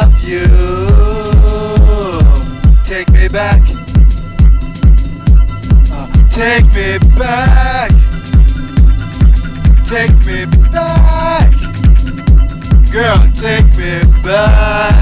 love you. Take me back. Uh, take me back. Take me back. Girl, take me back.